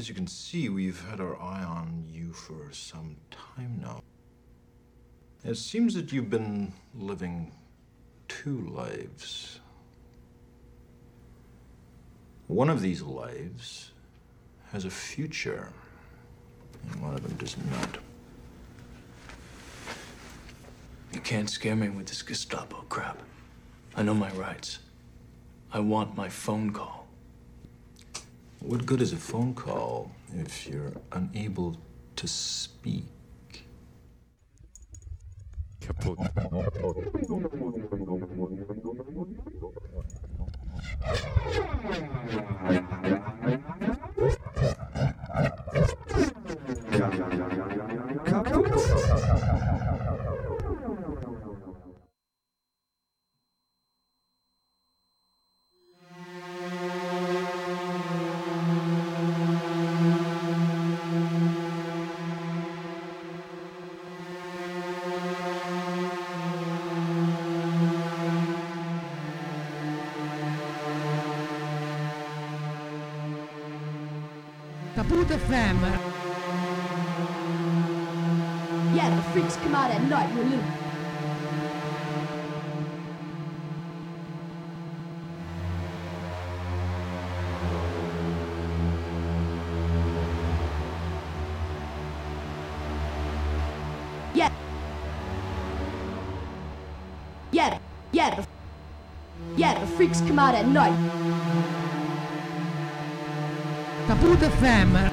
As you can see, we've had our eye on you for some time now. It seems that you've been living two lives. One of these lives has a future, and one of them does not. You can't scare me with this Gestapo crap. I know my rights. I want my phone call. What good is a phone call if you're unable to speak? Kaputt. freaks come out at night. Kaput FM.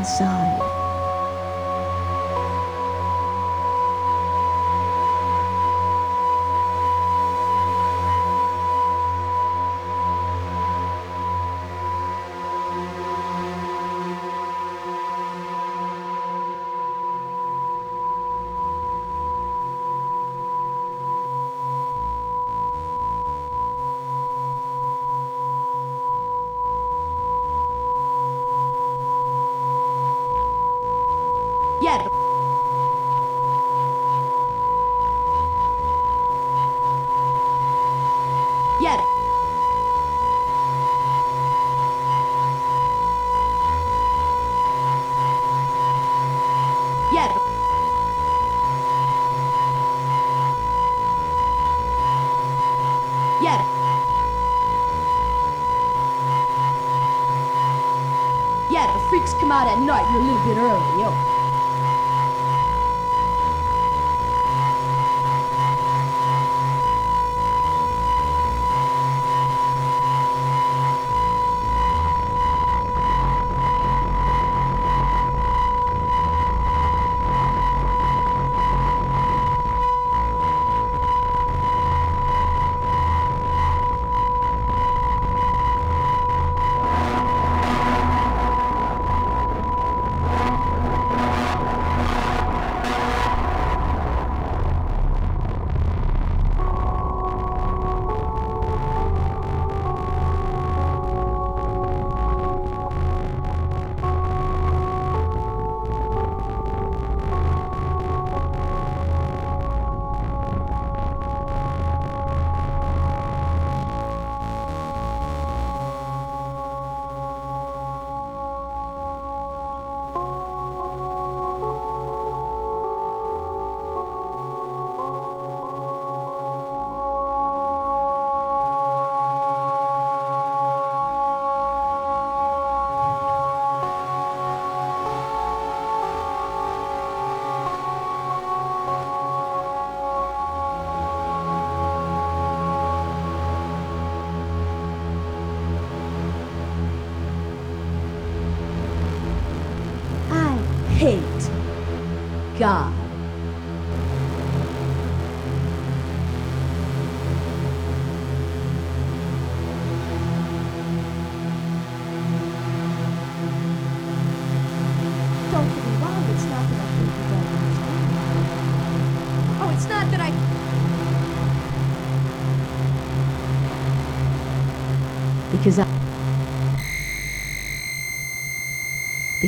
Inside.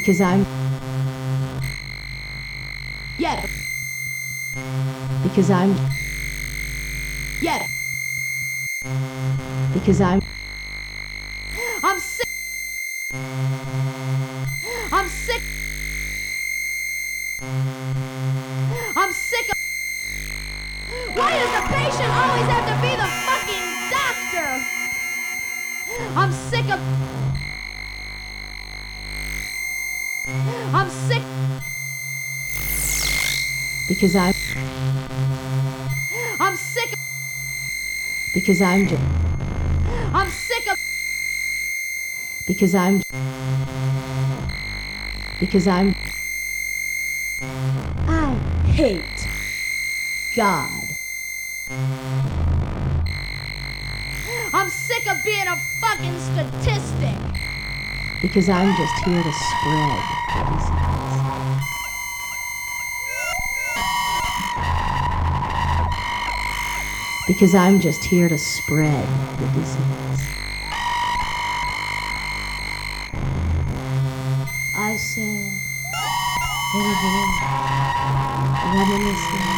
Because I'm. Yeah. Because I'm. Yeah. Because I'm. Because I'm. I'm sick of. Because I'm just. I'm sick of. Because I'm. Because I'm. I hate God. I'm sick of being a fucking statistic. Because I'm just here to spread Because I'm just here to spread the disease. I said, little reminiscing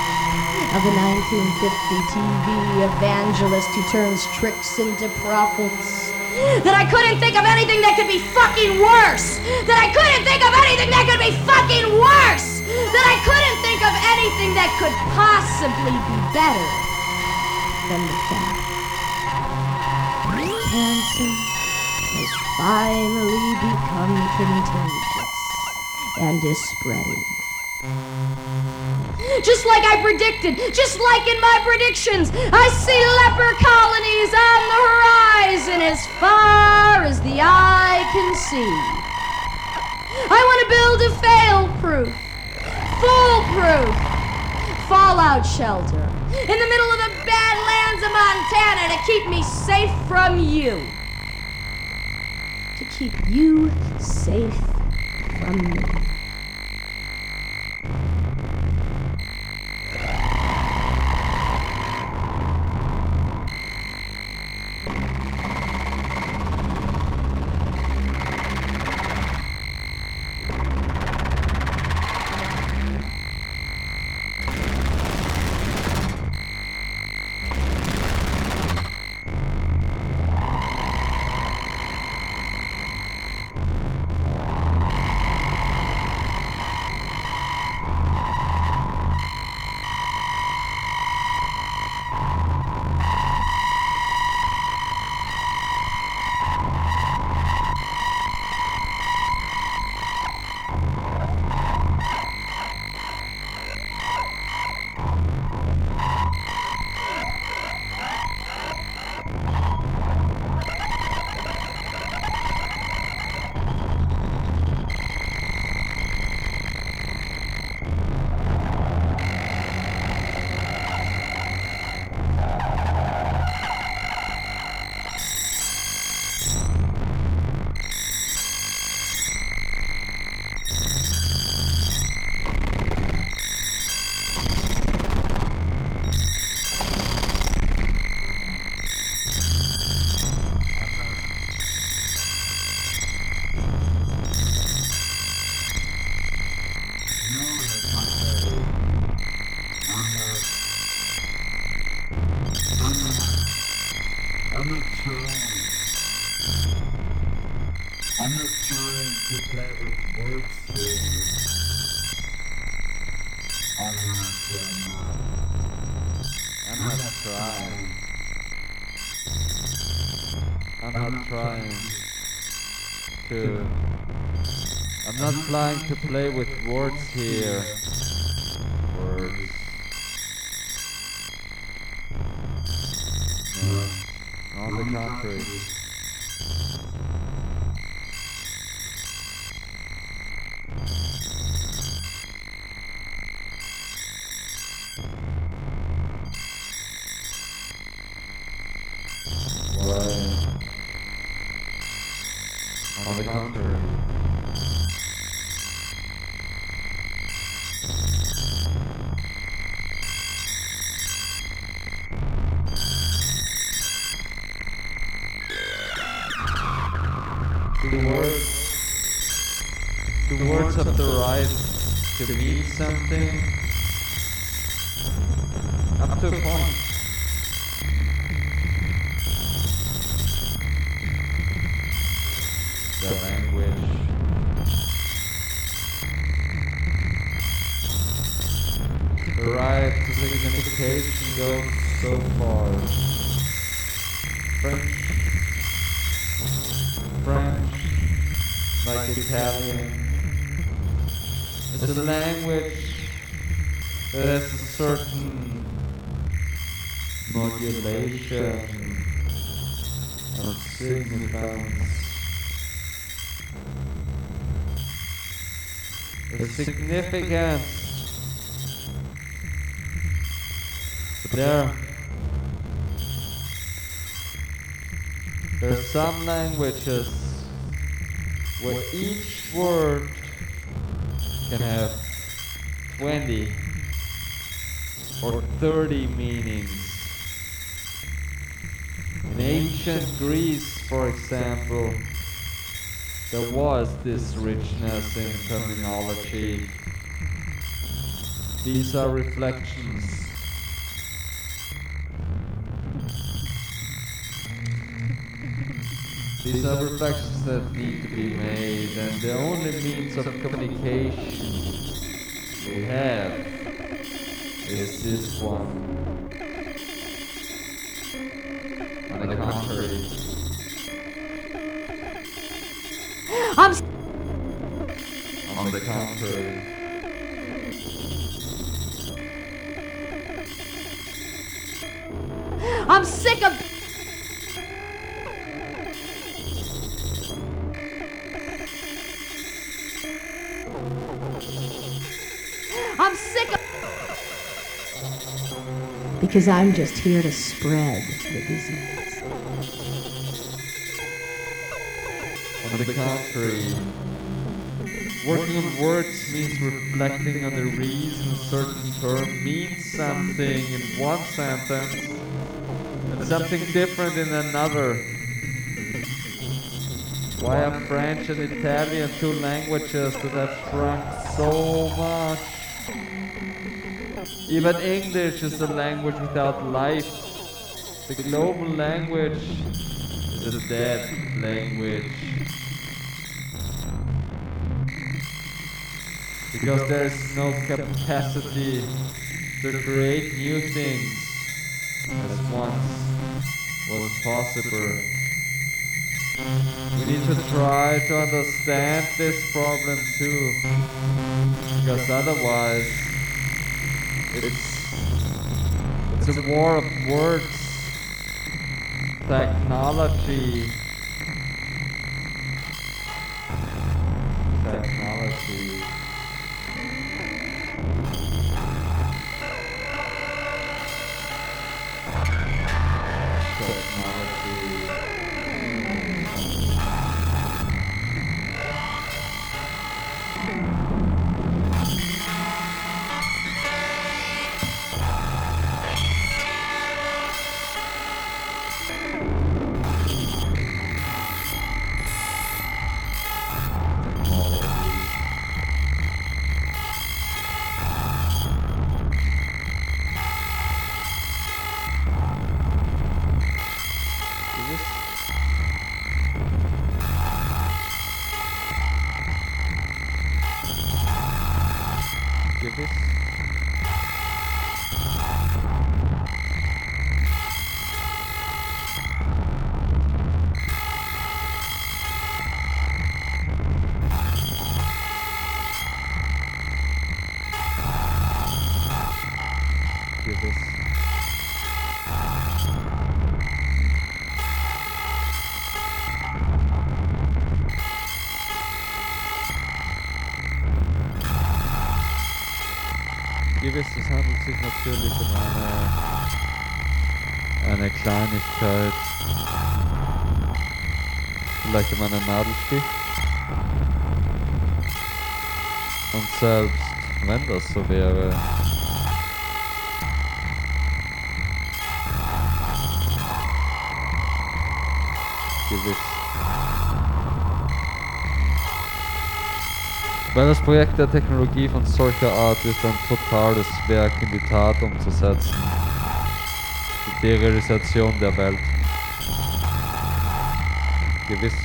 of a 1950 TV evangelist who turns tricks into profits. That I couldn't think of anything that could be fucking worse! That I couldn't think of anything that could be fucking worse! That I couldn't think of anything that could possibly be better the cancer has finally become contagious and is spreading. Just like I predicted, just like in my predictions, I see leper colonies on the horizon as far as the eye can see. I want to build a fail-proof, foolproof fallout shelter in the middle of the badlands of Montana to keep me safe from you. To keep you safe from me. Trying to play with words here. The right to mean something up to a point. The language. The right to signification goes so far. French, French, like Italian. It's a language that has a certain modulation of significance. The significance. There, there are some languages where each word can have 20 or 30 meanings. In ancient Greece, for example, there was this richness in terminology. These are reflections. These are reflections that need to be made, and the only means of communication. We have is this one. On the contrary, I'm s- on the contrary, because I'm just here to spread the disease. on the contrary. Working on words means reflecting on the reason a certain term means something in one sentence and something different in another. Why are French and Italian two languages that have shrunk so much? Even English is a language without life. The global language is a dead language. Because there is no capacity to create new things as once was possible. We need to try to understand this problem too, because otherwise it's it's a war of words, technology, Kleinigkeit. Vielleicht um einen Nadelstich. Und selbst wenn das so wäre, gewiss Weil das Projekt der Technologie von solcher Art ist ein totales Werk in die Tat umzusetzen. Sterilisation der Welt. Gewiss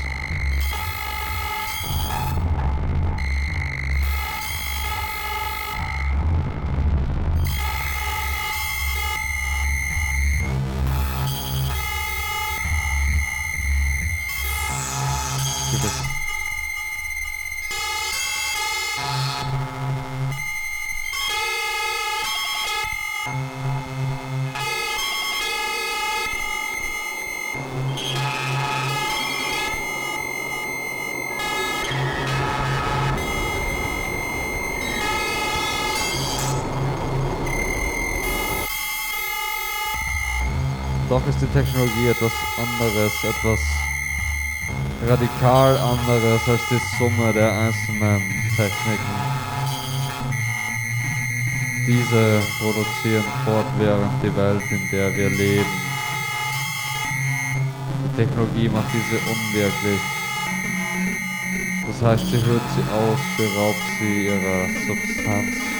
Doch ist die Technologie etwas anderes, etwas radikal anderes als die Summe der einzelnen Techniken. Diese produzieren fortwährend die Welt, in der wir leben. Die Technologie macht diese unwirklich. Das heißt, sie hört sie aus, beraubt sie ihrer Substanz.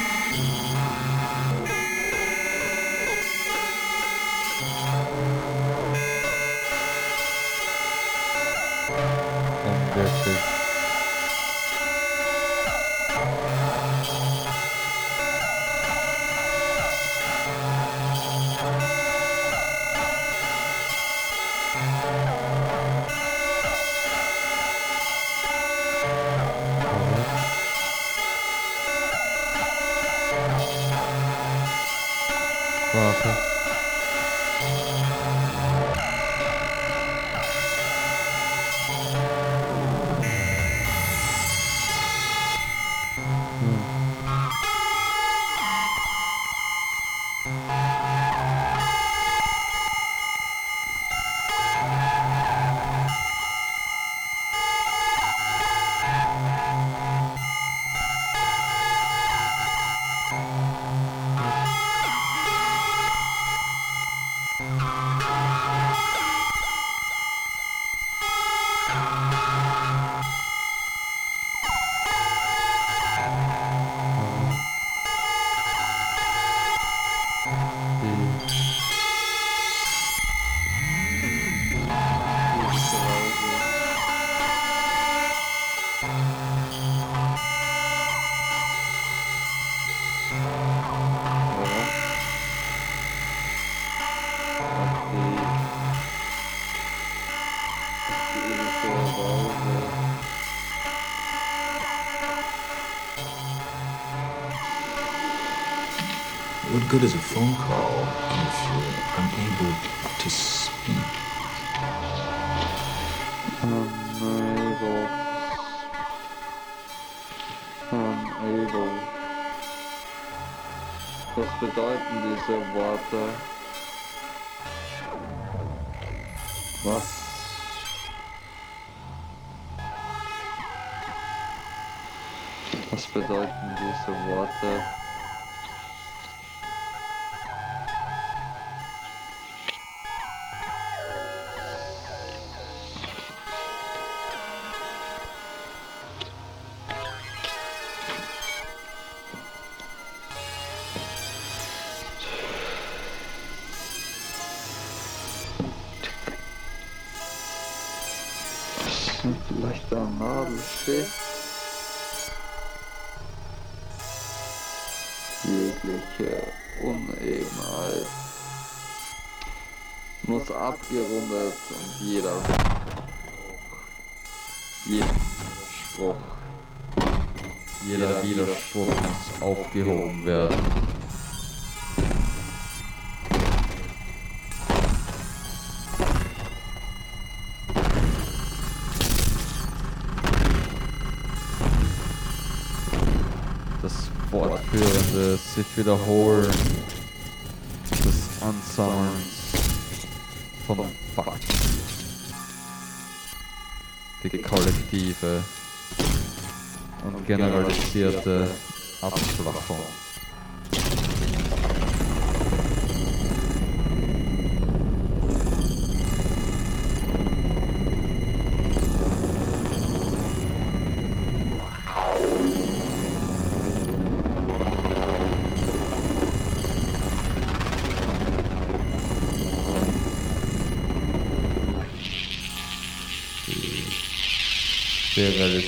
Good is a phone call if you're unable to speak? Unable. Unable. Was bedeuten diese Worte? Was? Was bedeuten diese Worte? Wiederholen des Ansammelns von Fakten. Die kollektive und generalisierte Abschlachung.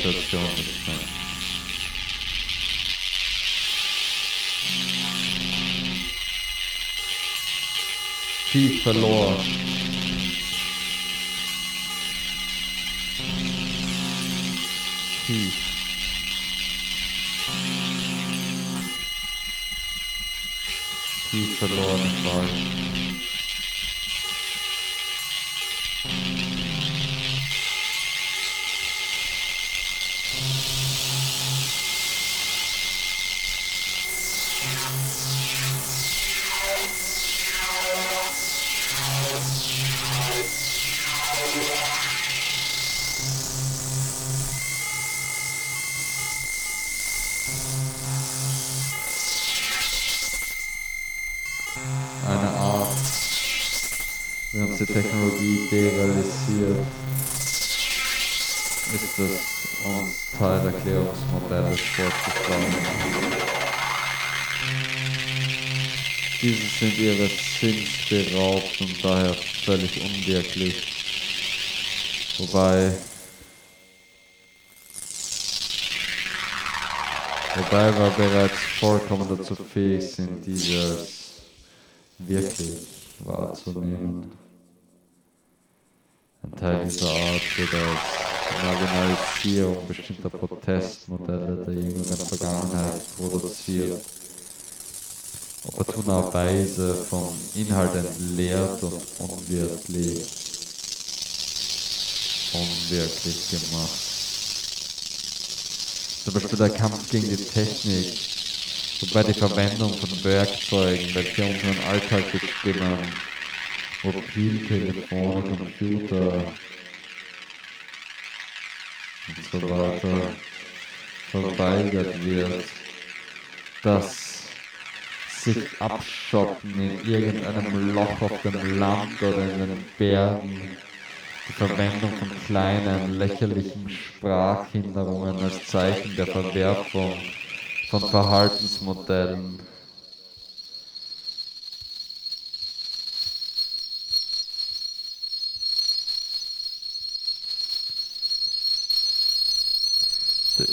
Station. Viel verloren. Tief. Tief verloren, ich. Technologie derealisiert, ist es uns Teilerklärungsmodelle vorzuschlagen. Diese sind ihres Sinns beraubt und daher völlig unwirklich. Wobei Wobei wir bereits vollkommen dazu fähig sind, dieses wirklich wahrzunehmen. Ein Teil dieser Art wird als Marginalisierung bestimmter Protestmodelle der jüngeren Vergangenheit produziert, opportunerweise vom Inhalt entleert und unwirklich, unwirklich gemacht. Zum Beispiel der Kampf gegen die Technik, wobei die Verwendung von Werkzeugen, welche unseren Alltag bestimmen, Mobiltelefone, Computer. Und so weiter, verweigert wird, dass sich abschotten in irgendeinem Loch auf dem Land oder in den Bergen die Verwendung von kleinen, lächerlichen Sprachhinderungen als Zeichen der Verwerfung von Verhaltensmodellen.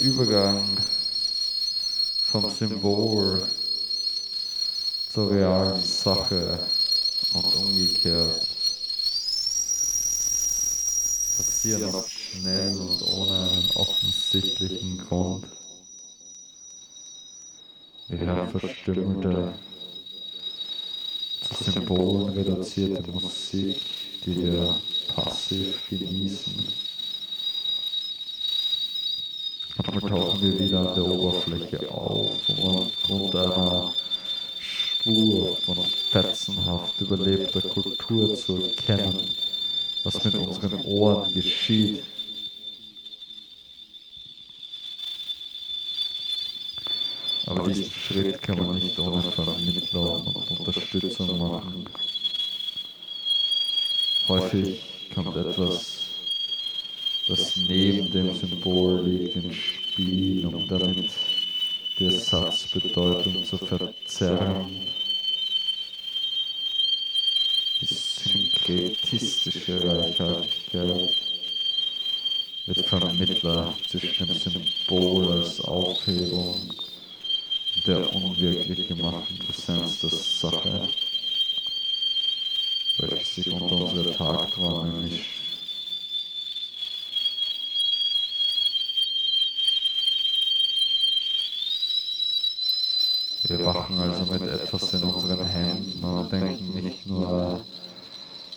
Übergang vom Symbol zur realen Sache und umgekehrt passieren oft schnell und ohne einen offensichtlichen Grund. Wir hören verstümmelte, zu Symbolen reduzierte Musik, die wir passiv genießen. Manchmal tauchen wir wieder an der Oberfläche auf, um aufgrund einer Spur von fetzenhaft überlebter Kultur zu erkennen, was mit unseren Ohren geschieht. Aber diesen Schritt kann man nicht ohne Vermittler und Unterstützung machen. Häufig kommt etwas, neben dem Symbol liegt, ins Spiel, um damit die Ersatzbedeutung zu verzerren. Die synkretistische Reichhaltigkeit wird Vermittler zwischen dem Symbol als Aufhebung und der unwirklich gemachten Präsenz der Sache, welche sich unter unsere Tagträume mischt. Wir wachen also mit etwas in unseren Händen und denken nicht nur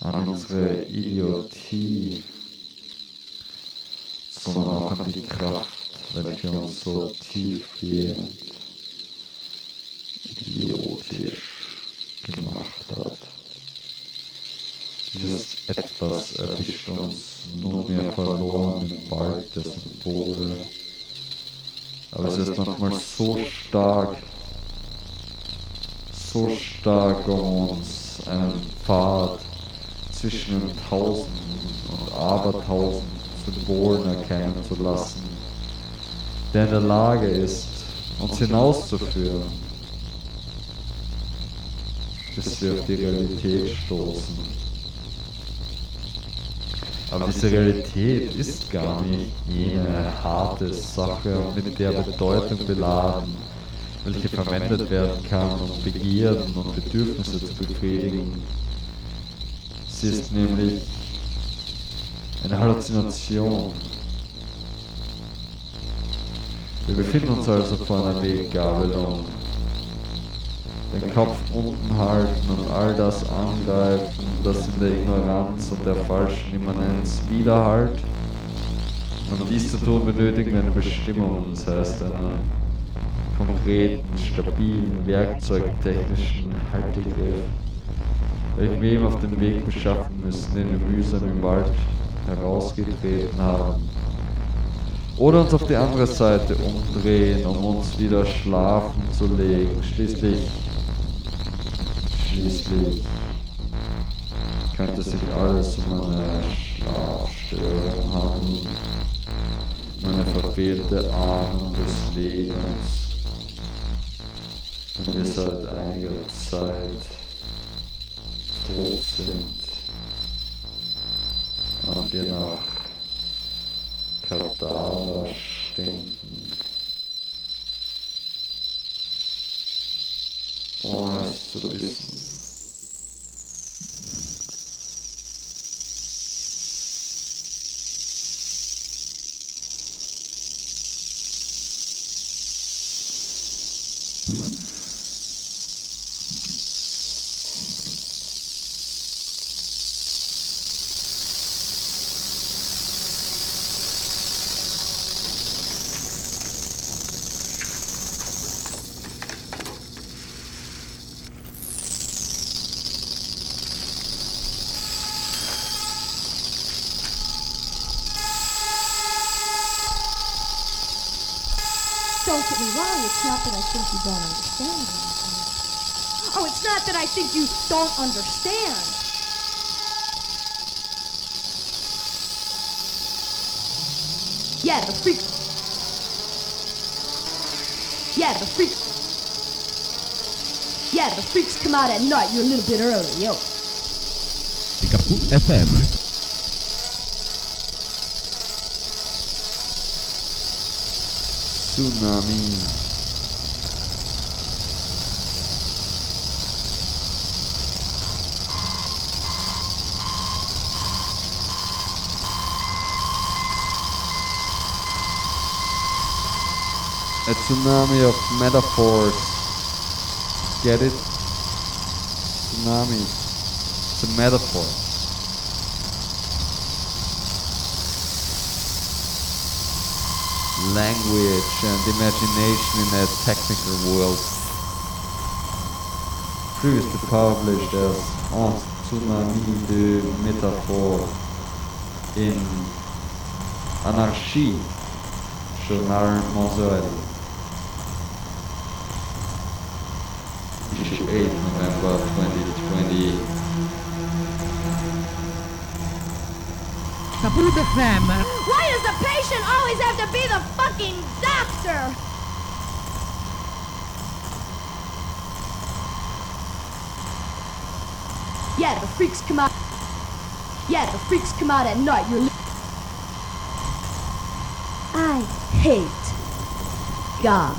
an unsere Idiotie, sondern auch an die Kraft, welche uns so tiefgehend idiotisch gemacht hat. Dieses Etwas erwischt uns nunmehr verloren im Wald der Symbole. Aber es ist manchmal so stark, so stark, uns einen Pfad zwischen den Tausenden und Abertausend Symbolen erkennen zu lassen, der in der Lage ist, uns hinauszuführen, bis wir auf die Realität stoßen. Aber diese Realität ist gar nicht jene harte Sache mit der Bedeutung beladen, welche verwendet werden kann, um Begierden und Bedürfnisse zu befriedigen. Sie ist nämlich eine Halluzination. Wir befinden uns also vor einer Weggabelung. Den Kopf unten halten und all das angreifen, das in der Ignoranz und der falschen Immanenz widerhallt. Um dies zu tun, benötigen wir eine Bestimmung, das heißt einen konkreten, stabilen, werkzeugtechnischen Haltegriff, welchen wir ihm auf den Weg beschaffen müssen, den wir mühsam im Wald herausgetreten haben. Oder uns auf die andere Seite umdrehen, um uns wieder schlafen zu legen. Schließlich, schließlich könnte sich alles um eine Schlafstörung handeln, um eine verfehlte Ahnung des Lebens. Und wir seit einiger Zeit tot sind und wir nach Kadaver stinken. Ohne es zu wissen. That I think you don't understand. Yeah, the freak. Yeah, the freak. Yeah, the freaks come out at night. You're a little bit early, yo. Kaputt FM. Tsunami. Tsunami of metaphors. Get it? Tsunami. It's a metaphor. language and imagination in a technical world. Previously published as En Tsunami de Métaphore in Anarchie, Journal Mensuel. FM. Why does the patient always have to be the fucking doctor? Yeah, the freaks come out. Yeah, the freaks come out at night. You're. Li- I hate God.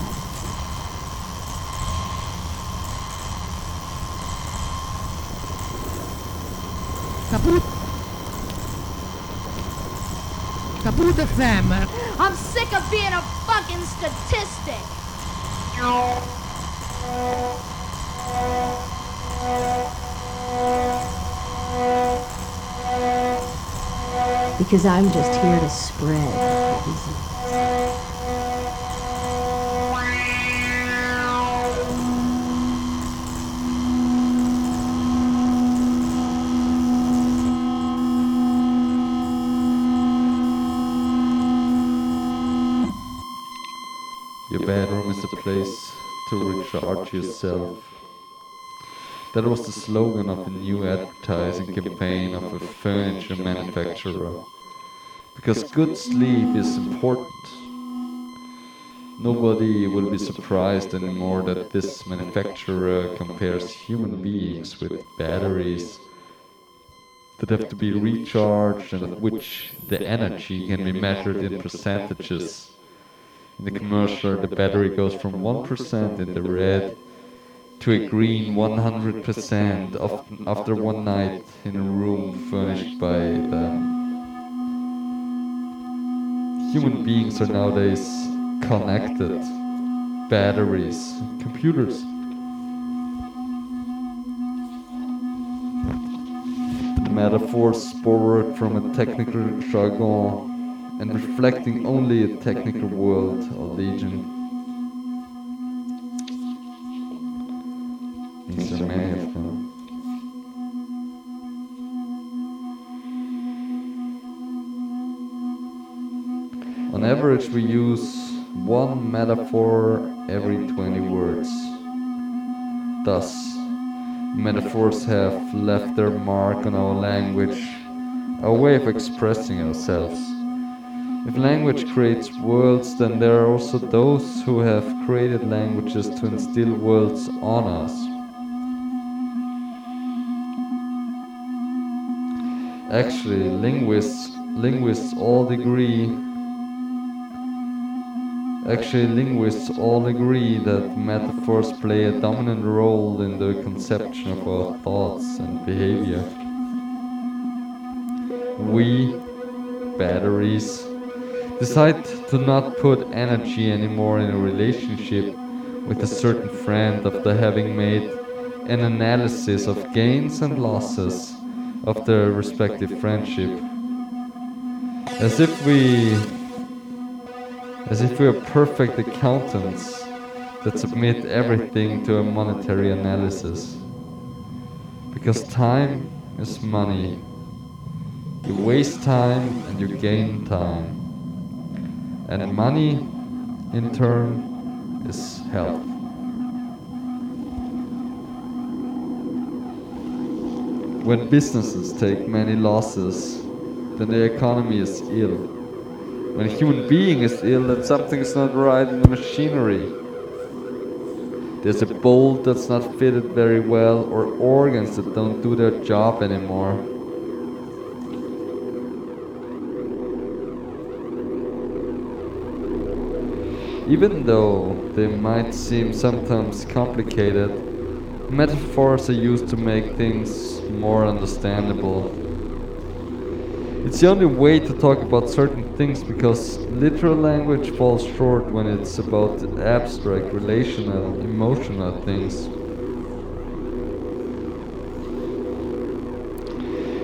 Kaputt. Kaputt FM. I'm sick of being a fucking statistic. Because I'm just here to spread bedroom is a place to recharge yourself. That was the slogan of a new advertising campaign of a furniture manufacturer. Because good sleep is important. Nobody will be surprised anymore that this manufacturer compares human beings with batteries that have to be recharged and of which the energy can be measured in percentages. In the commercial, the battery goes from 1% in the red to a green 100% of, after one night in a room furnished by them. Human beings are nowadays connected batteries, computers. The metaphors borrowed from a technical jargon and reflecting only a technical world or legion. These are many of them. On average, we use one metaphor every 20 words. Thus, metaphors have left their mark on our language, our way of expressing ourselves. If language creates worlds, then there are also those who have created languages to instill worlds on us. Actually, linguists linguists all agree Actually, linguists all agree that metaphors play a dominant role in the conception of our thoughts and behavior. We, batteries, decide to not put energy anymore in a relationship with a certain friend after having made an analysis of gains and losses of their respective friendship. As if we as if we are perfect accountants that submit everything to a monetary analysis. Because time is money. You waste time and you gain time. And money, in turn, is health. When businesses take many losses, then the economy is ill. When a human being is ill, then something is not right in the machinery. There's a bolt that's not fitted very well, or organs that don't do their job anymore. Even though they might seem sometimes complicated, metaphors are used to make things more understandable. It's the only way to talk about certain things because literal language falls short when it's about abstract, relational, emotional things.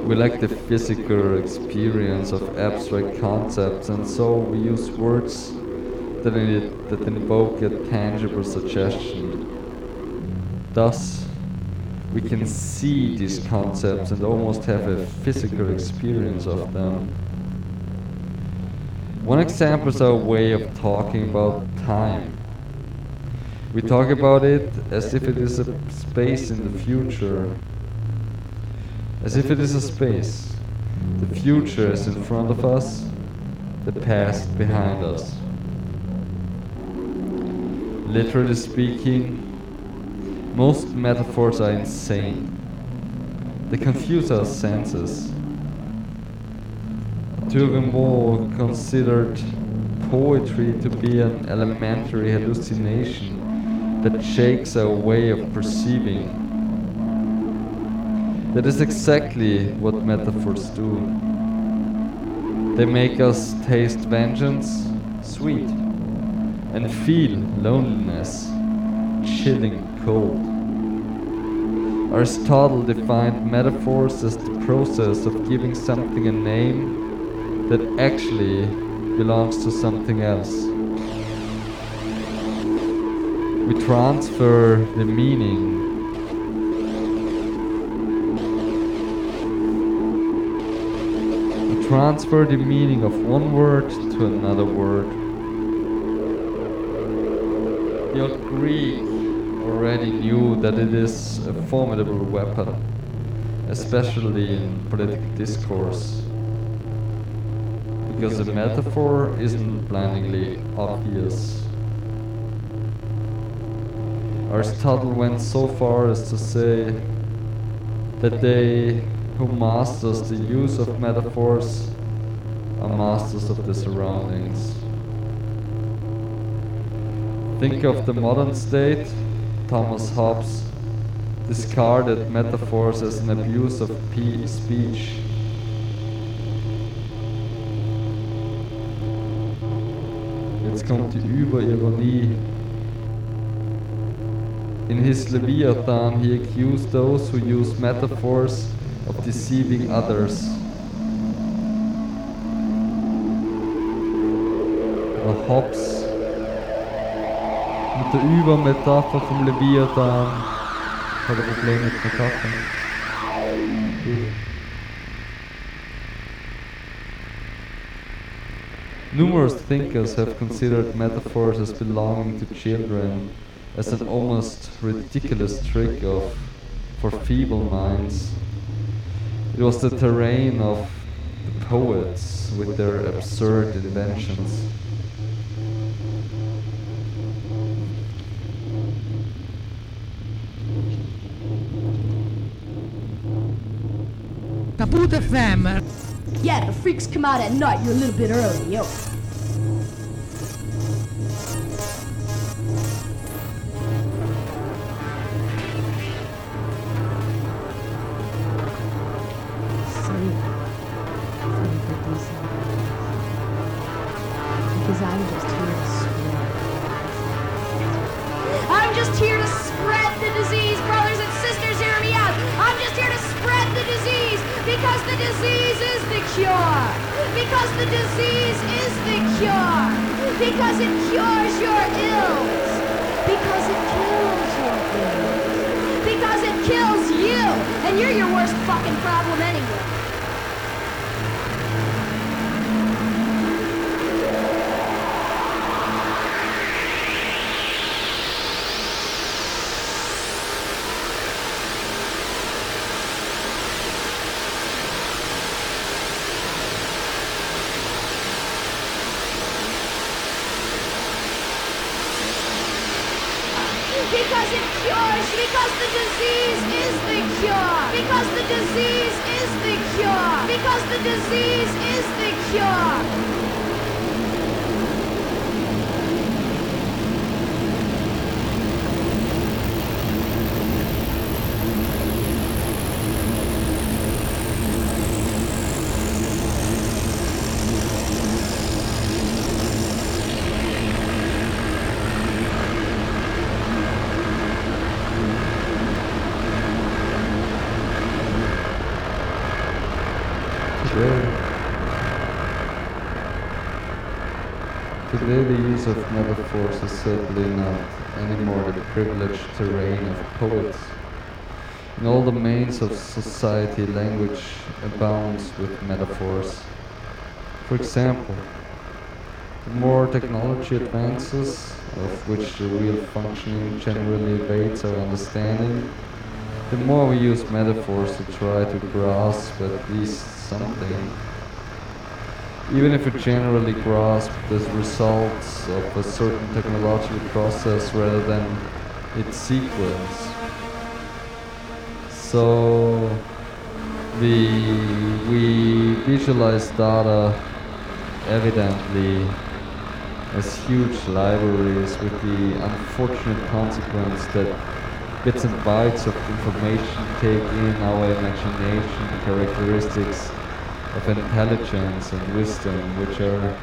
We lack the physical experience of abstract concepts, and so we use words that, in that invoke a tangible suggestion. Thus, we can see these concepts and almost have a physical experience of them. One example is our way of talking about time. We talk about it as if it is a space in the future, as if it is a space. The future is in front of us, the past behind us. Literally speaking, most metaphors are insane. They confuse our senses. Tugendhat considered poetry to be an elementary hallucination that shakes our way of perceiving. That is exactly what metaphors do. They make us taste vengeance sweet and feel loneliness chilling cold. Aristotle defined metaphors as the process of giving something a name that actually belongs to something else. We transfer the meaning transfer the meaning of one word to another word. The old Greek already knew that it is a formidable weapon, especially in political discourse. Because the metaphor isn't blindingly obvious. Aristotle went so far as to say that they who masters the use of metaphors are masters of the surroundings. Think of the modern state, Thomas Hobbes discarded metaphors as an abuse of speech. Jetzt kommt die Überironie. In his Leviathan, he accused those who use metaphors of deceiving others. Aber Hobbes mit der Übermetapher vom Leviathan er Problem mit Metaphern. Numerous thinkers have considered metaphors as belonging to children, as an almost ridiculous trick of for feeble minds. It was the terrain of the poets with their absurd inventions. Yeah, the freaks come out at night. You're a little bit early, yo. Disease is the cure. Because the disease is the cure. Because the disease is the cure. Today the use of metaphors is certainly not anymore the privileged terrain of poets. In all domains of society, language abounds with metaphors. For example, the more technology advances, of which the real functioning generally evades our understanding, the more we use metaphors to try to grasp at least something. Even if we generally grasp the results of a certain technological process rather than its sequence. So we, we visualize data evidently as huge libraries with the unfortunate consequence that bits and bytes of information take in our imagination characteristics of intelligence and wisdom which are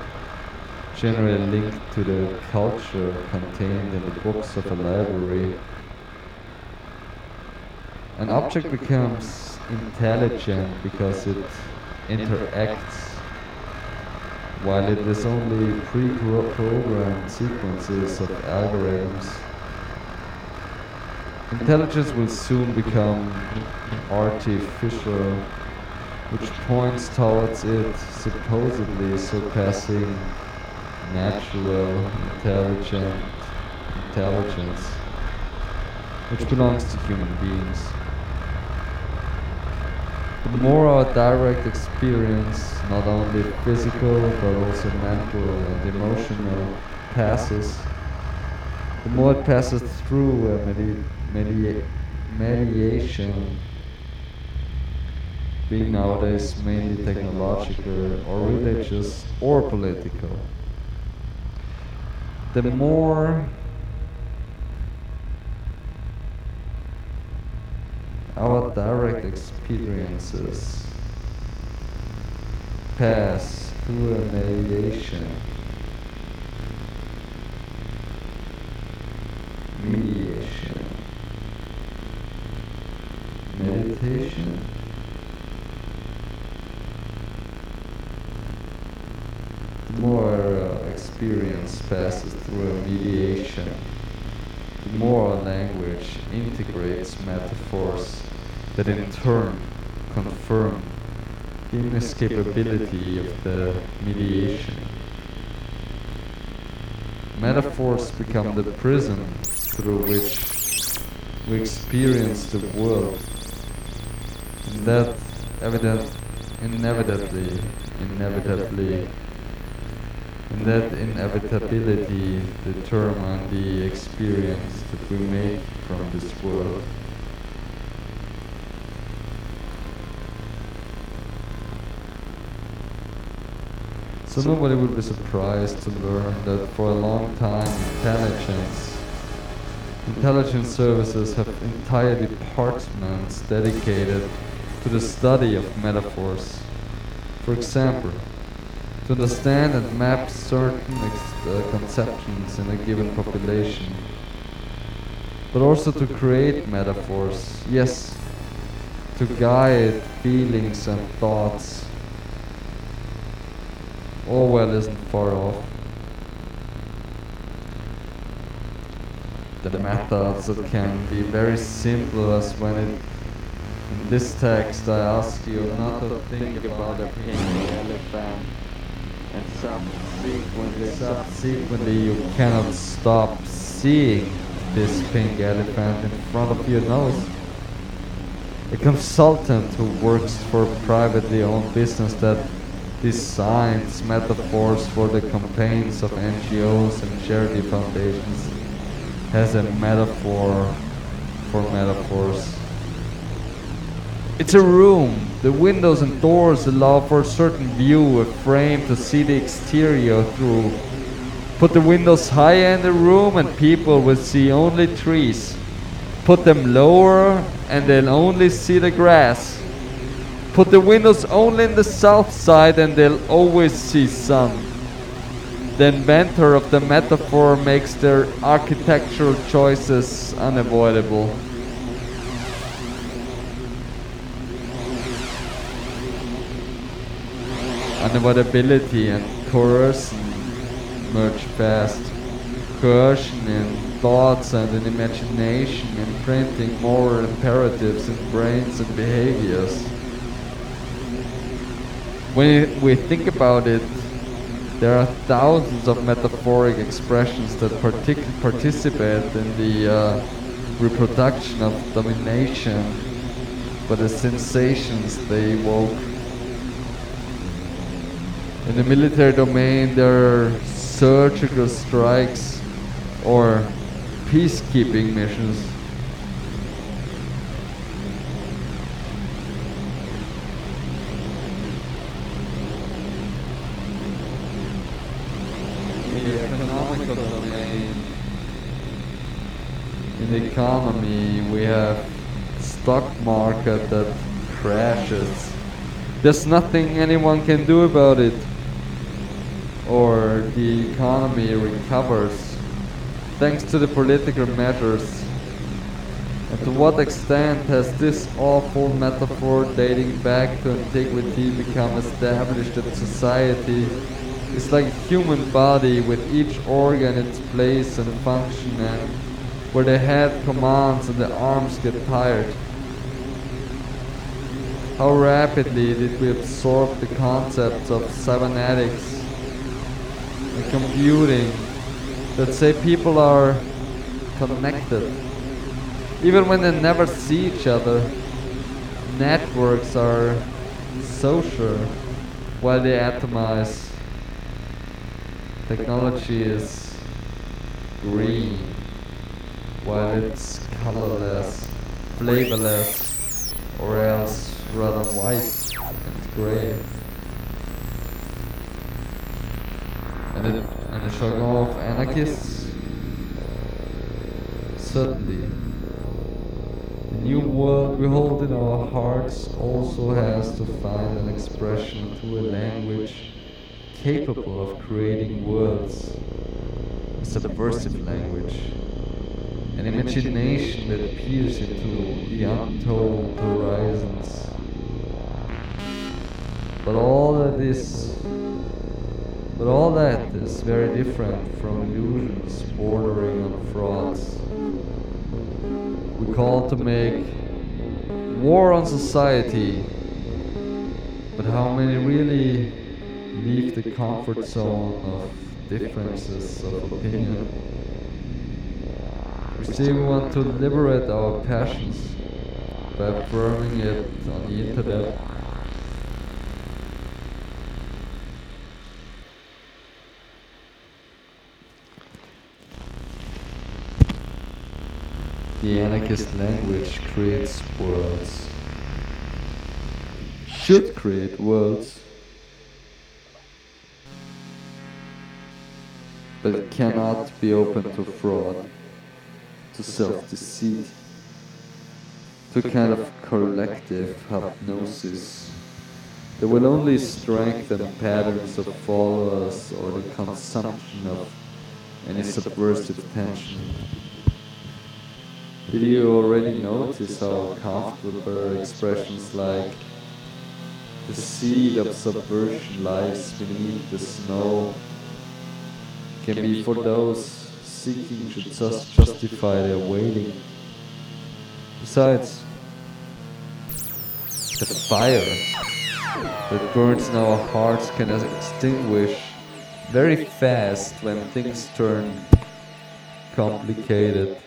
generally linked to the culture contained in the books of a library. An object becomes intelligent because it interacts while it is only pre-programmed sequences of algorithms. Intelligence will soon become artificial, which points towards it supposedly surpassing natural intelligent intelligence, which belongs to human beings. The more our direct experience, not only physical but also mental and emotional, passes, the more it passes through a medi- media- mediation being nowadays mainly technological or religious or political. The more our direct experiences pass through a mediation mediation meditation the more uh, experience passes through a mediation more language integrates metaphors that in turn confirm the inescapability of the mediation. Metaphors become the prism through which we experience the world. And that evident, inevitably, inevitably, and that inevitability determine the experience that we make from this world. So nobody would be surprised to learn that for a long time intelligence intelligence services have entire departments dedicated to the study of metaphors. For example, to understand and map certain uh, conceptions in a given population, but also to create metaphors, yes, to guide feelings and thoughts Orwell isn't far off. The methods that can be very simple as when it in this text I ask you not to think about a pink elephant subsequently, subsequently you cannot stop seeing this pink elephant in front of your nose. A consultant who works for a privately owned business that designs metaphors for the campaigns of NGOs and charity foundations has a metaphor for metaphors. It's a room. The windows and doors allow for a certain view, a frame to see the exterior through. Put the windows higher in the room and people will see only trees. Put them lower and they'll only see the grass. Put the windows only in the south side and they'll always see sun. The inventor of the metaphor makes their architectural choices unavoidable. Unavoidability and coercion merge fast. Coercion in thoughts and in imagination, imprinting moral imperatives in brains and behaviors when we think about it, there are thousands of metaphoric expressions that partic- participate in the uh, reproduction of domination but the sensations they evoke. In the military domain, there are surgical strikes or peacekeeping missions. In the economical domain, in the economy, we have stock market that crashes. There's nothing anyone can do about it. Or the economy recovers thanks to the political measures. And to what extent has this awful metaphor dating back to antiquity become established in society? It's like a human body with each organ its place and function and where the head commands and the arms get tired. How rapidly did we absorb the concepts of cybernetics computing that say people are connected even when they never see each other. Networks are social while they atomize. Technology is green while it's colorless, flavorless, or else rather white and grey. And a, and a jargon of anarchists? Certainly. The new world we hold in our hearts also has to find an expression through a language capable of creating worlds, a subversive language, an imagination that peers into the untold horizons. But all that is but all that is very different from illusions bordering on frauds. We call to make war on society, but how many really leave the comfort zone of differences of opinion? We say we want to liberate our passions by affirming it on the internet. The anarchist language creates worlds. Should create worlds. But cannot be open to fraud, to self deceit, to kind of collective hypnosis that will only strengthen patterns of followers or the consumption of any subversive tension. Did you already notice how comfortable expressions like the seed of subversion lies beneath the snow can be for those seeking to just justify their waiting? Besides, the fire that burns in our hearts can extinguish very fast when things turn complicated.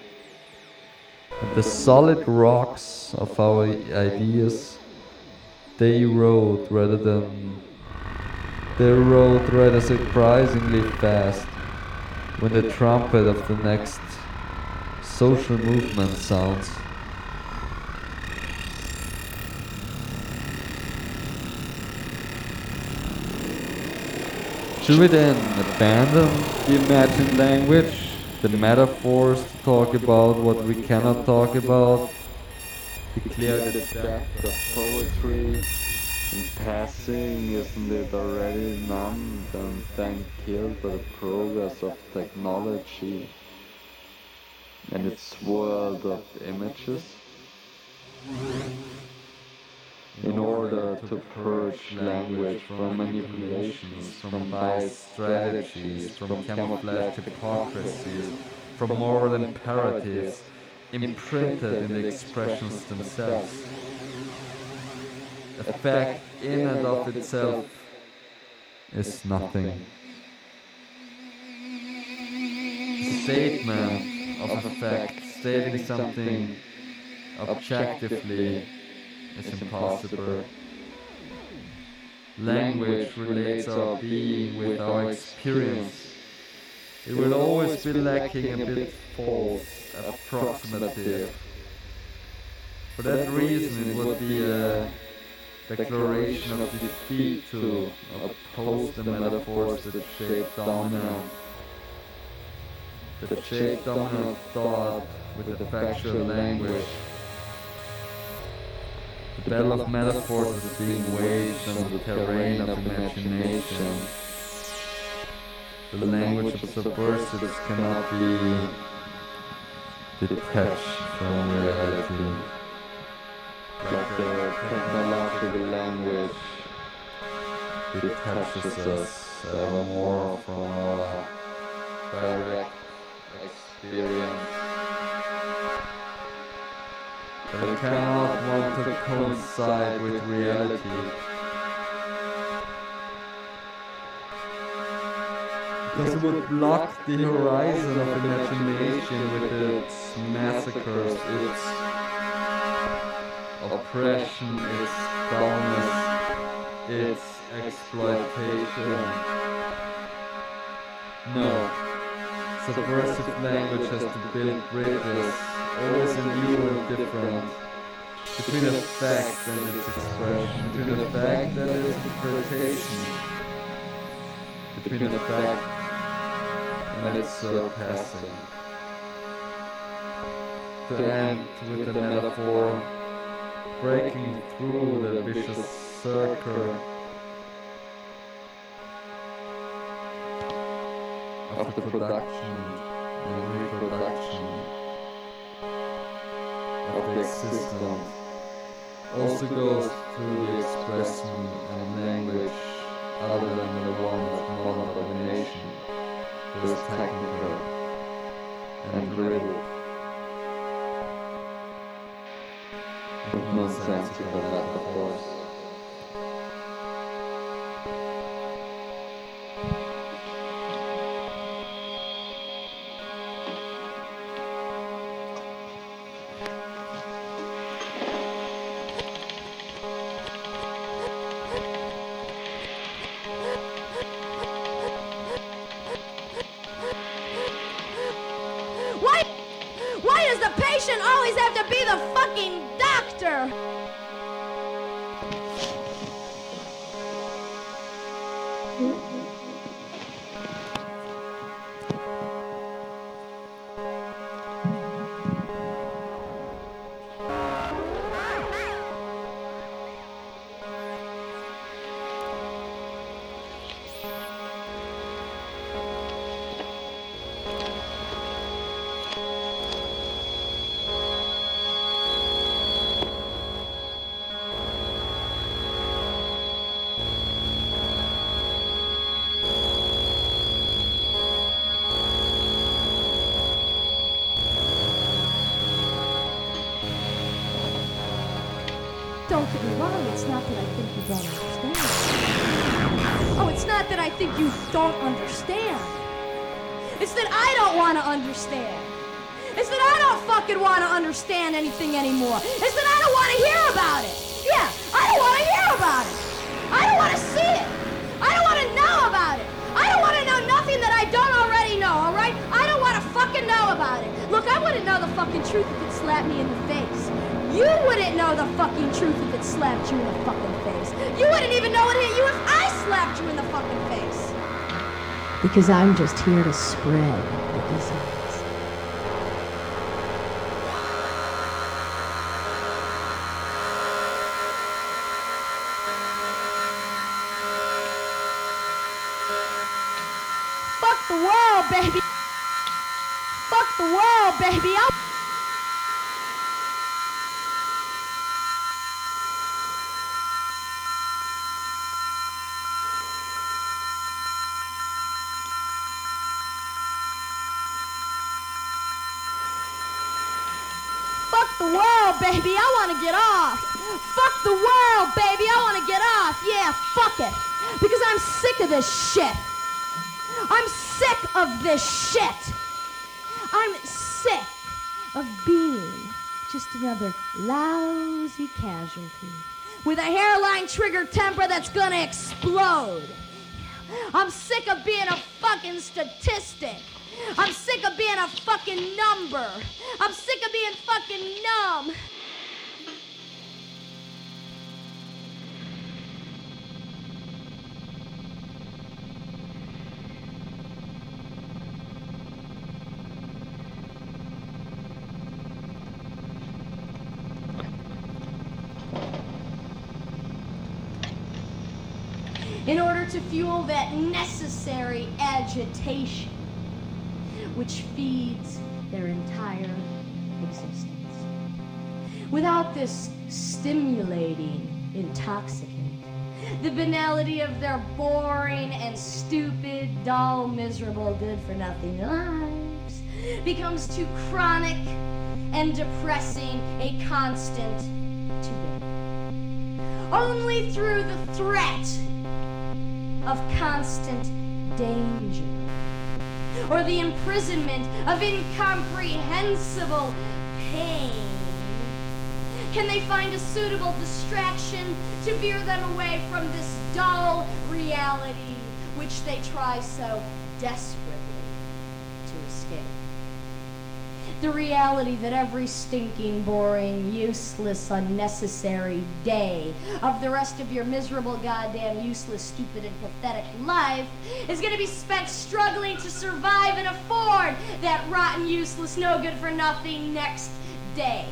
The solid rocks of our ideas, they erode rather than they erode rather surprisingly fast when the trumpet of the next social movement sounds. Should we then abandon the imagined language, the metaphors talk about what we cannot talk about, declare the death of poetry? In passing, isn't it already numbed and then killed by the progress of technology and its world of images? In order to purge language from manipulations, from biased strategies, from camouflage hypocrisies, from moral imperatives imprinted in the expressions themselves a fact in and of itself is nothing. A statement of a fact stating something objectively is impossible. Language relates our being with our experience. It will always be lacking a bit false, approximative. For that reason, it would be a declaration of defeat to oppose the metaphors that shape dominant, that shape dominant thought with the factual language. The battle of metaphors is being waged on the terrain of imagination. The language of subversives cannot be detached from reality like the technological language detaches us ever more from our direct experience. But it cannot want to coincide with reality. Because it would block the horizon of imagination with its massacres, its oppression, its dullness, its exploitation. No. Subversive language has to build bridges, always new and different, between a fact and its expression, between a fact and its interpretation, between a fact and its surpassing. To end with a metaphor, breaking through the vicious circle of the production and reproduction of the existence. also goes through the expression and language other than the one of non-domination, that is technical and riddled with nonsensical metaphors. Why? Don't understand. Oh, it's not that I think you don't understand. It's that I don't want to understand. It's that I don't fucking want to understand anything anymore. It's that I don't want to hear about it. Yeah, I don't want to hear about it. I don't want to see it. I don't want to know about it. I don't want to know nothing that I don't already know, all right? I don't want to fucking know about it. Look, I wouldn't know the fucking truth if it slapped me in the face. You wouldn't know the fucking truth slapped you in the fucking face. You wouldn't even know it hit you if I slapped you in the fucking face. Because I'm just here to spread casualty with a hairline trigger temper that's gonna explode. I'm sick of being a fucking statistic. I'm sick of being a fucking number. I'm sick of being fucking numb. To fuel that necessary agitation which feeds their entire existence. Without this stimulating intoxicant, the banality of their boring and stupid, dull, miserable, good for nothing lives becomes too chronic and depressing a constant to bear. Only through the threat of constant danger or the imprisonment of incomprehensible pain. Can they find a suitable distraction to veer them away from this dull reality which they try so desperately to escape. The reality that every stinking, boring, useless, unnecessary day of the rest of your miserable, goddamn, useless, stupid, and pathetic life is gonna be spent struggling to survive and afford that rotten, useless, no good for nothing next day.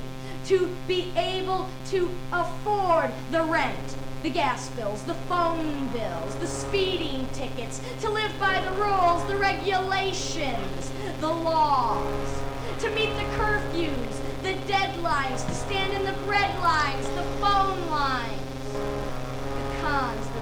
To be able to afford the rent, the gas bills, the phone bills, the speeding tickets, to live by the rules, the regulations, the laws, to meet the curfews, the deadlines, to stand in the bread lines, the phone lines, the cons,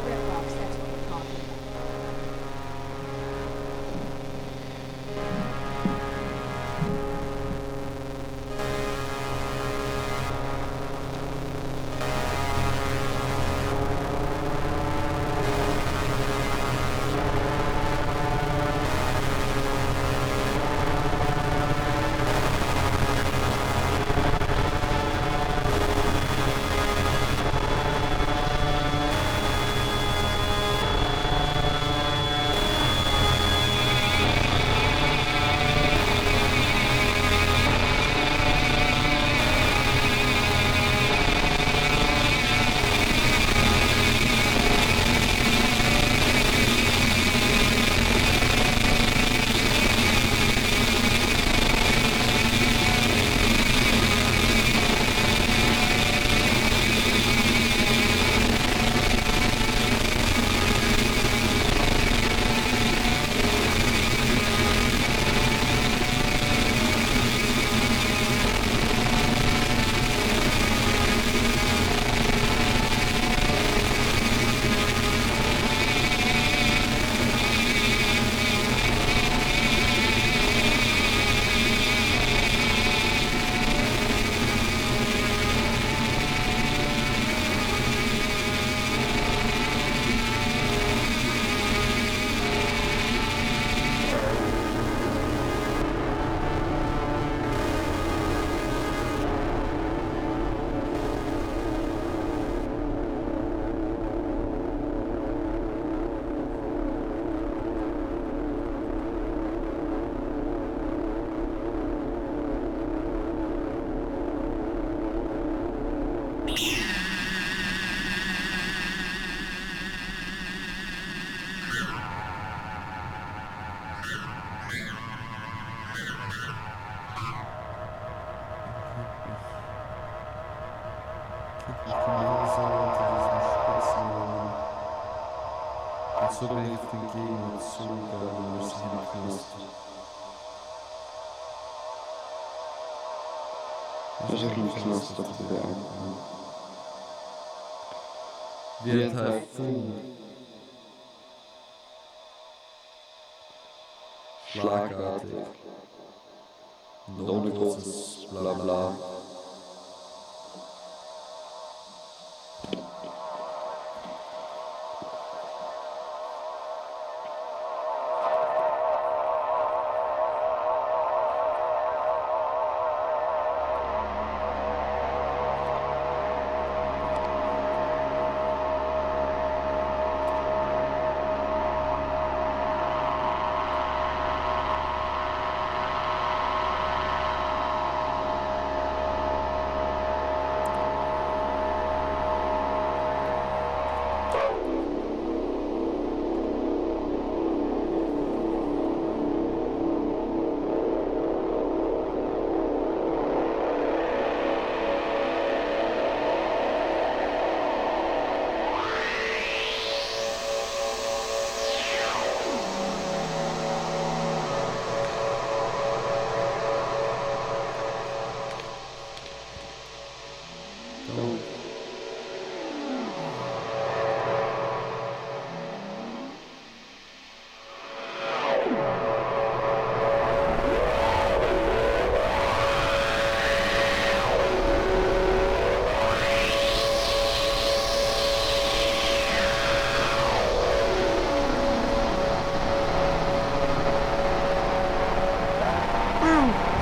I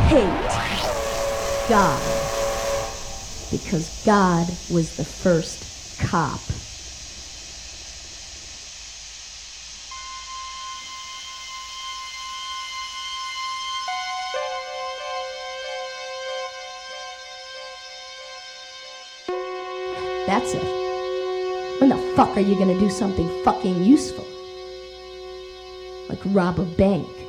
hate God God was the first cop. That's it. When the fuck are you gonna do something fucking useful? Like rob a bank.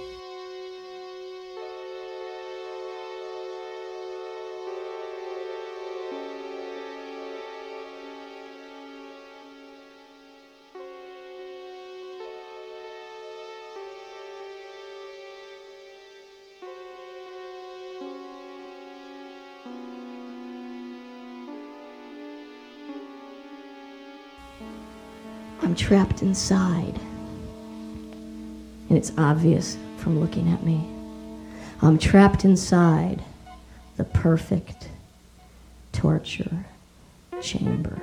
Trapped inside. And it's obvious from looking at me. I'm trapped inside the perfect torture chamber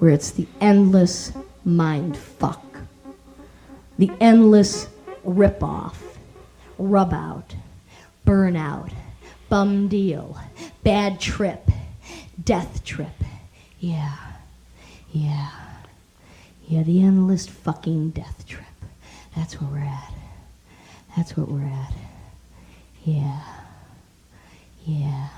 where it's the endless mind fuck, the endless rip off, rub out, burnout, bum deal, bad trip, death trip. Yeah. Yeah. Yeah, the endless fucking death trip. That's where we're at. That's what we're at. Yeah. Yeah.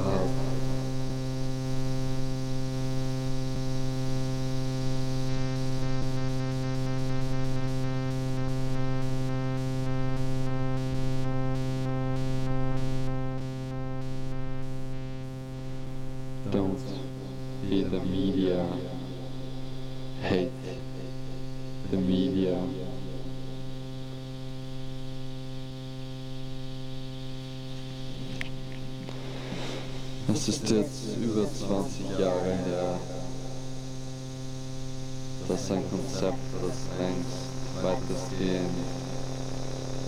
Zu Es ist jetzt über 20 Jahre her, dass ein Konzept, das längst weitestgehend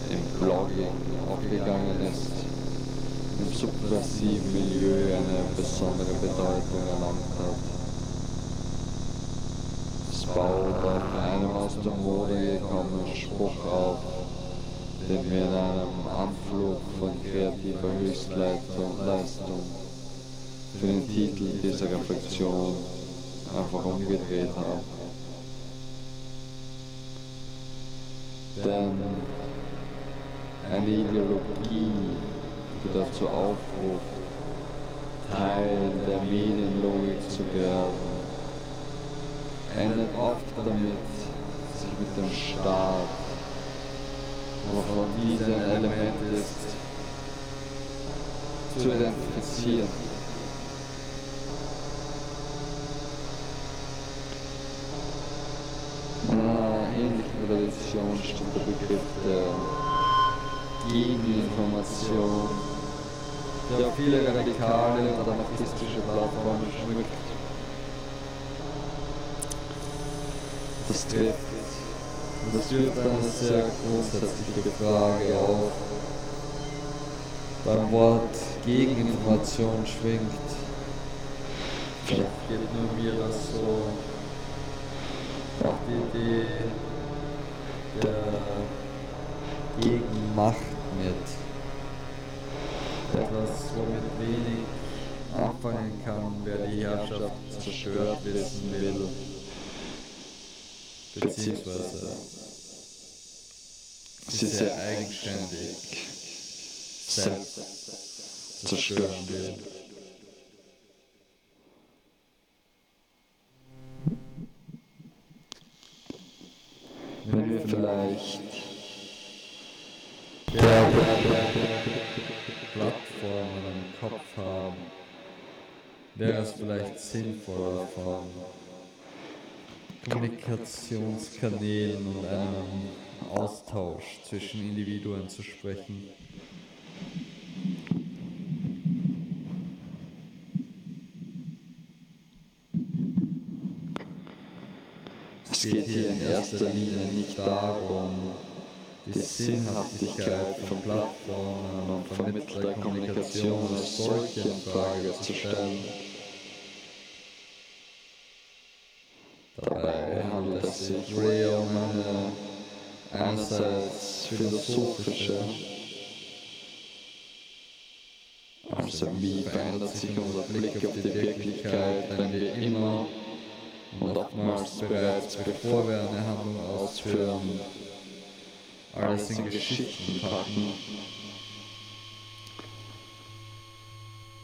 im Blogging aufgegangen ist, im subversiven Milieu eine besondere Bedeutung erlangt hat. Es baut auf einem aus der Mode gekommenen Spruch auf, den wir in einem Anflug von kreativer Höchstleistung Leistung für den Titel dieser Reflexion einfach umgedreht habe. Denn eine Ideologie, die dazu aufruft, Teil der Medienlogik zu werden, endet oft damit, sich mit dem Staat, wovon dieser ein Element ist, zu identifizieren. In einer Tradition steht der Begriff der Gegeninformation, der auf viele radikale und anarchistische Plattformen schmückt. Das trifft und das wirft eine sehr grundsätzliche Frage auf. Beim Wort Gegeninformation schwingt. Vielleicht geht nur mir das so auch die Idee der Gegenmacht mit. Etwas, womit wenig anfangen kann, wer die Herrschaft zerstört wissen will. Beziehungsweise sie sehr eigenständig selbst zerstören will. wenn wir vielleicht Plattformen im Kopf haben, wäre es vielleicht sinnvoller von Kommunikationskanälen und einem Austausch zwischen Individuen zu sprechen. Es geht hier in erster Linie nicht darum, die Sinnhaftigkeit von Plattformen und vermittler Kommunikation als solche in Frage zu stellen. Dabei handelt es sich eher um eine einerseits philosophische, also wie verändert sich unser Blick auf die Wirklichkeit, wenn wir immer und oftmals bereits bevor wir eine Handlung ausführen, alles in Geschichten packen.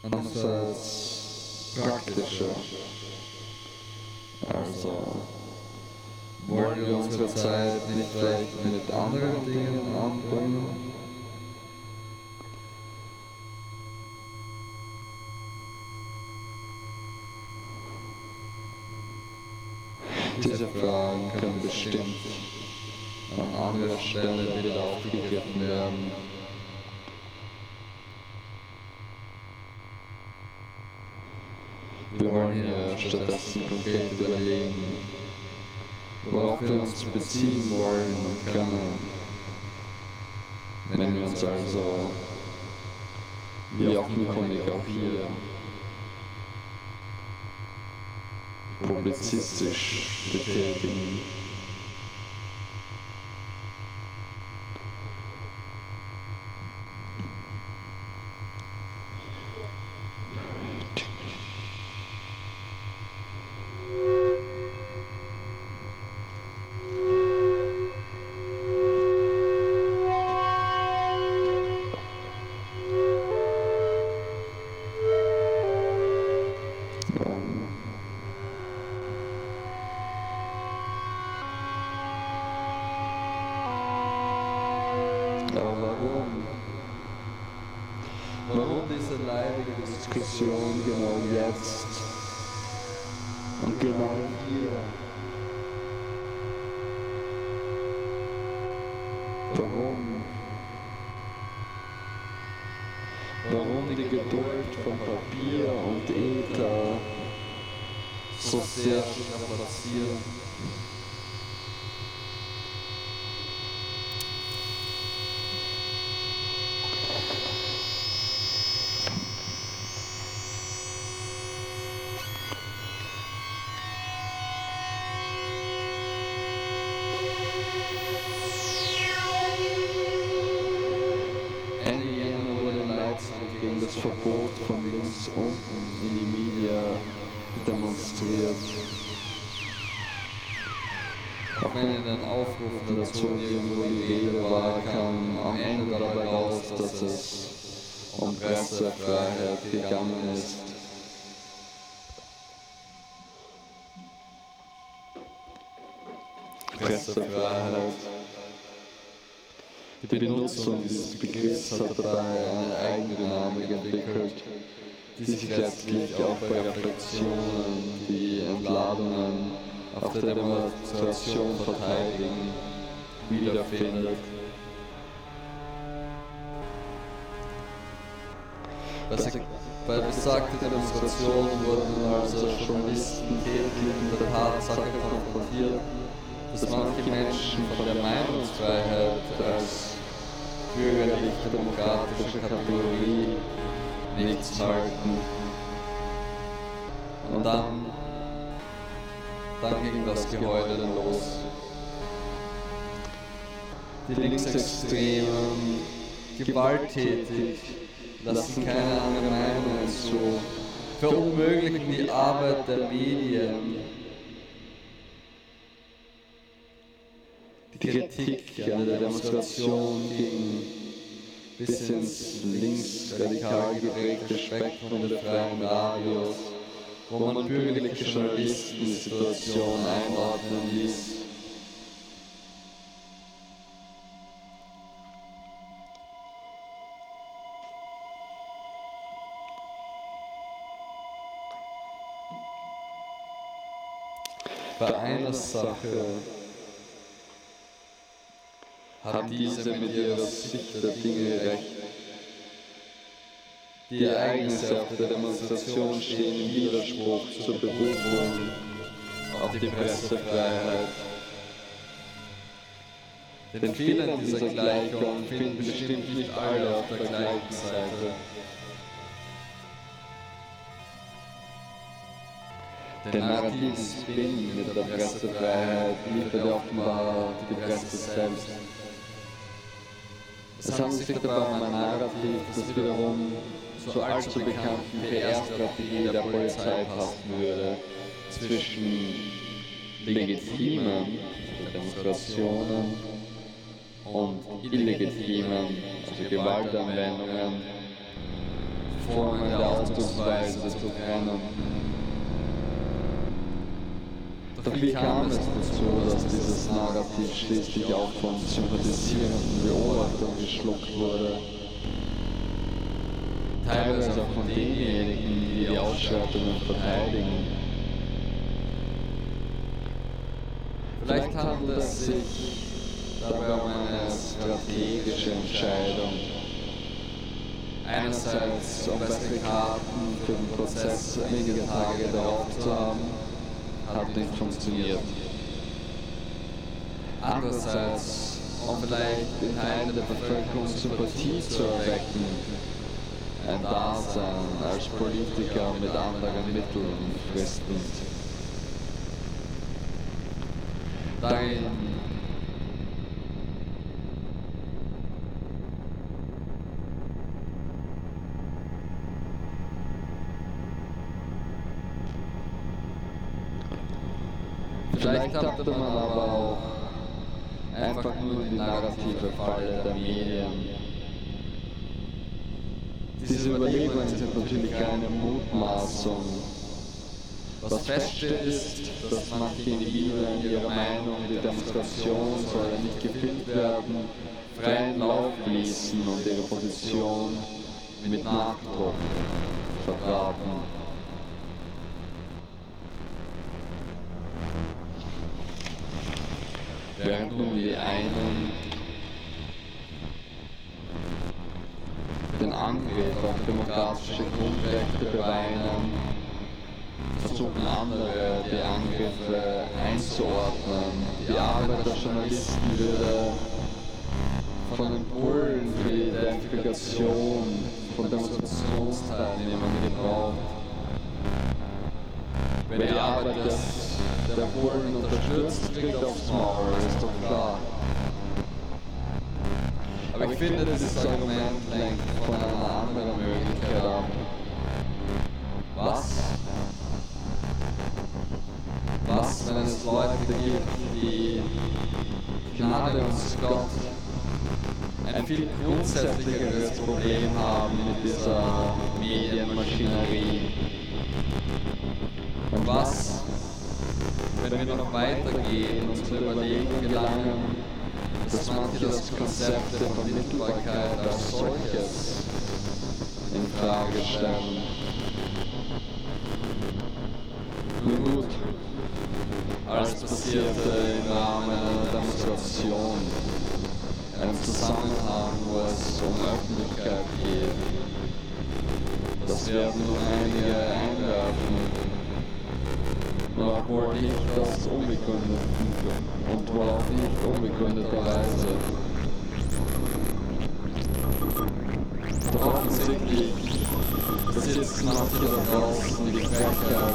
Andererseits praktischer. Also wollen wir unsere Zeit nicht vielleicht mit anderen Dingen anbringen? Diese Fragen können bestimmt an anderer Stelle wieder aufgegriffen werden. Wir wollen hier stattdessen konkret überlegen, worauf wir uns beziehen wollen und können. Wenn wir uns also, wie auch hier, Pour bêtise, j'étais Papier und Ether so sehr schön am Passieren. Die Benutzung dieses Begriffs hat dabei eine eigene Dynamik entwickelt, die sich letztlich auch bei Reflexionen, die Entladungen auf der Demonstration verteidigen, wiederfindet. Bei besagter Demonstration wurden also Journalisten täglich mit der Tatsache konfrontiert, dass manche Menschen von der Meinungsfreiheit als bürgerlich-demokratische Kategorie nichts halten. Und dann, dann ging das Geheule los. Die Linksextremen, gewalttätig, lassen keine andere Meinung zu, verunmöglichen die Arbeit der Medien, Kritik an der Demonstration ging bis ins linksradikal geprägte Spektrum der freien Radios, wo man bürgerliche Journalisten die Situation einordnen ließ. Bei einer Sache hat diese mit ihrer Sicht der Dinge recht. Die Ereignisse auf der Demonstration stehen im Widerspruch zur Berufung auf die Pressefreiheit. Den Fehler in dieser Gleichung finden bestimmt nicht alle auf der gleichen Seite. Den narrativen Spin mit der Pressefreiheit liefert offenbar die Presse selbst. Es handelt sich dabei um ein Narrativ, das wiederum zur allzu bekannten PR-Strategie der Polizei passen würde, zwischen legitimen Demonstrationen und illegitimen, also Gewaltanwendungen, Formen der Ausdrucksweise zu trennen. Doch wie kam es dazu, dass dieses Narrativ schließlich auch von sympathisierenden Beobachtern geschluckt wurde? Teilweise auch von denjenigen, die die Ausschreitungen verteidigen. Vielleicht handelt es sich dabei um eine strategische Entscheidung. Einerseits, um bessere Karten für den Prozess einige Tage darauf zu haben, hat nicht funktioniert. Andererseits, um vielleicht in Teilen der Bevölkerung Sympathie zu erwecken, ein Dasein als Politiker mit anderen Mitteln fristend. Darin Vielleicht tappte man aber auch einfach nur in die narrative Falle der Medien. Diese Überlegungen sind natürlich keine Mutmaßung. Was feststeht ist, dass manche Individuen ihre Meinung, die Demonstration soll nicht gefilmt werden, freien Lauf ließen und ihre Position mit Nachdruck vertraten. Demokratische Grundrechte beweinen, versuchen andere die Angriffe einzuordnen. Die Arbeit der Journalisten würde von den Bullen für die Identifikation von Demonstrationsteilnehmern gebraucht. Wer die Arbeit des der Polen unterstützt, kriegt aufs Maul, ist doch klar. Aber ich finde, dieses Argument lenkt von einer anderen Ab. Was? Was, wenn es Leute gibt, die Gnade uns Gott ein viel grundsätzlicheres Problem haben mit dieser Medienmaschinerie? Und was, wenn wir noch weitergehen und zu der Überlegung gelangen, dass manche das Konzept der Vermittelbarkeit als solches in Frage stellen. Gut, alles passierte im Rahmen einer Demonstration, einem Zusammenhang, wo es um Öffentlichkeit geht. Das werden nun einige einwerfen wohl nicht das unbegründet und wohl auch nicht unbegründeterweise. Die Fähigkeit,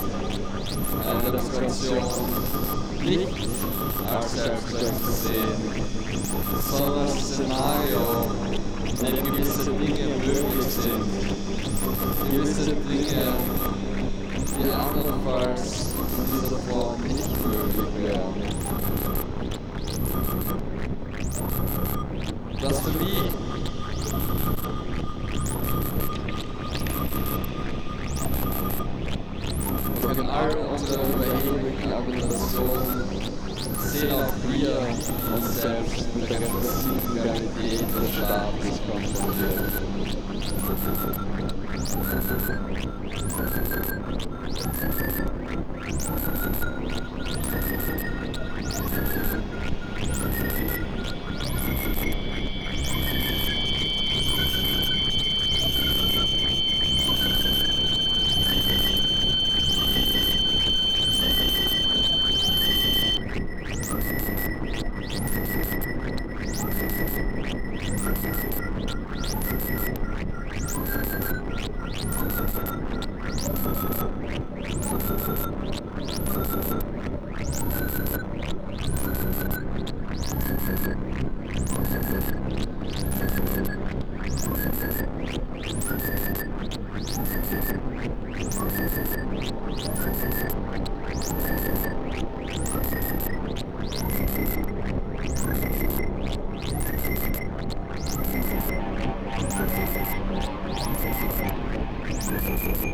eine Demonstration nicht als Selbstzweck zu sehen, sondern als Szenario, in dem gewisse Dinge möglich sind, gewisse Thank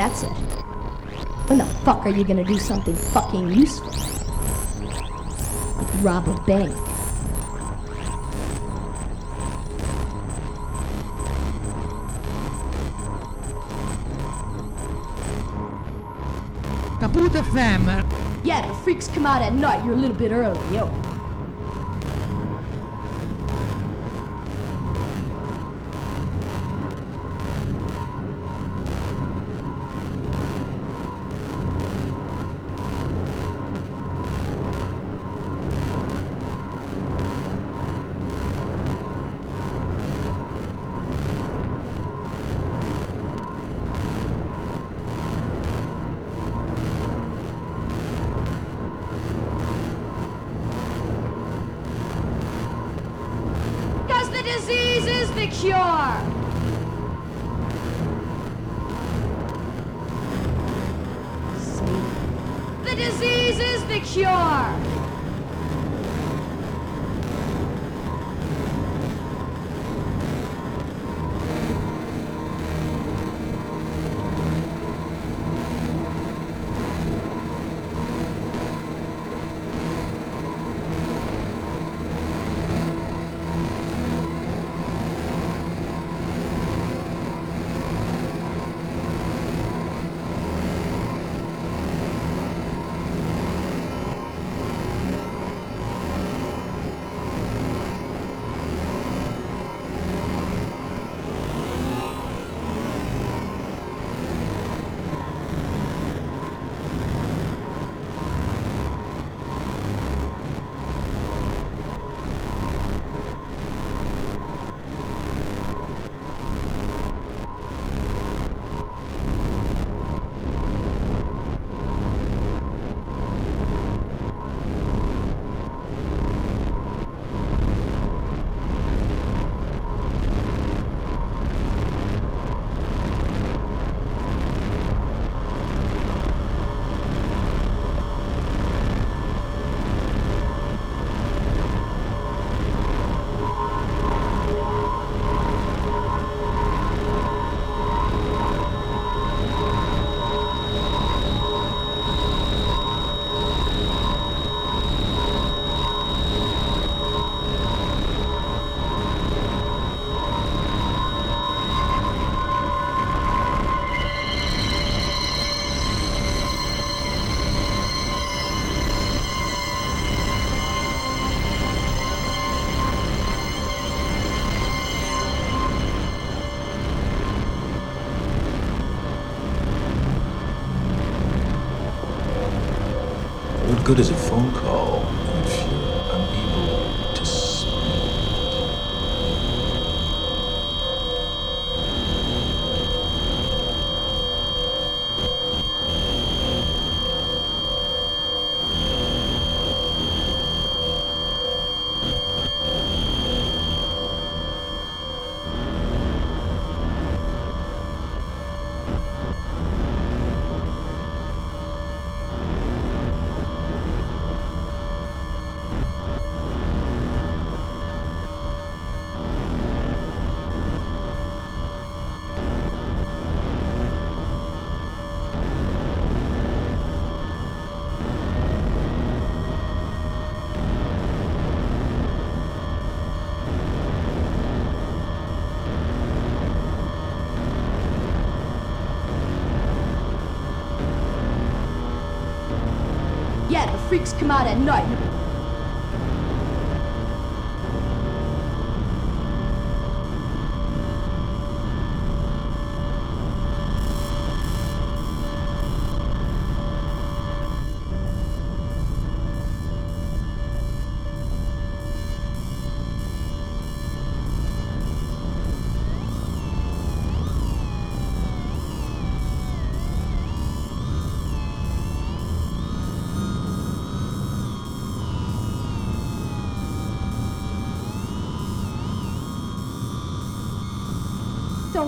That's it. When the fuck are you gonna do something fucking useful? Like rob a bank. Kaputt FM. Yeah, the freaks come out at night. You're a little bit early, yo. Good is a freaks come out at night.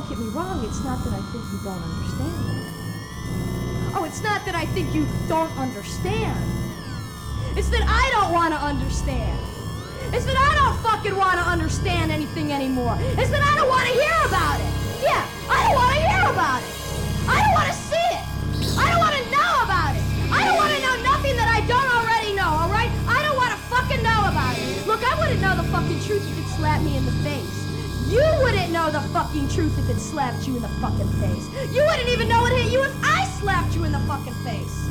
don't get me wrong, it's not that I think you don't understand. Oh, it's not that I think you don't understand. It's that I don't want to understand. It's that I don't fucking want to understand anything anymore. It's that I don't want to hear about it. Yeah, I don't want to hear about it. I don't want to see it. I don't want to know about it. I don't want to know nothing that I don't already know, all right? I don't want to fucking know about it. Look, I wouldn't know the fucking truth if you slapped me in the face. You wouldn't know the fucking truth if it slapped you in the fucking face. You wouldn't even know it hit you if I slapped you in the fucking face.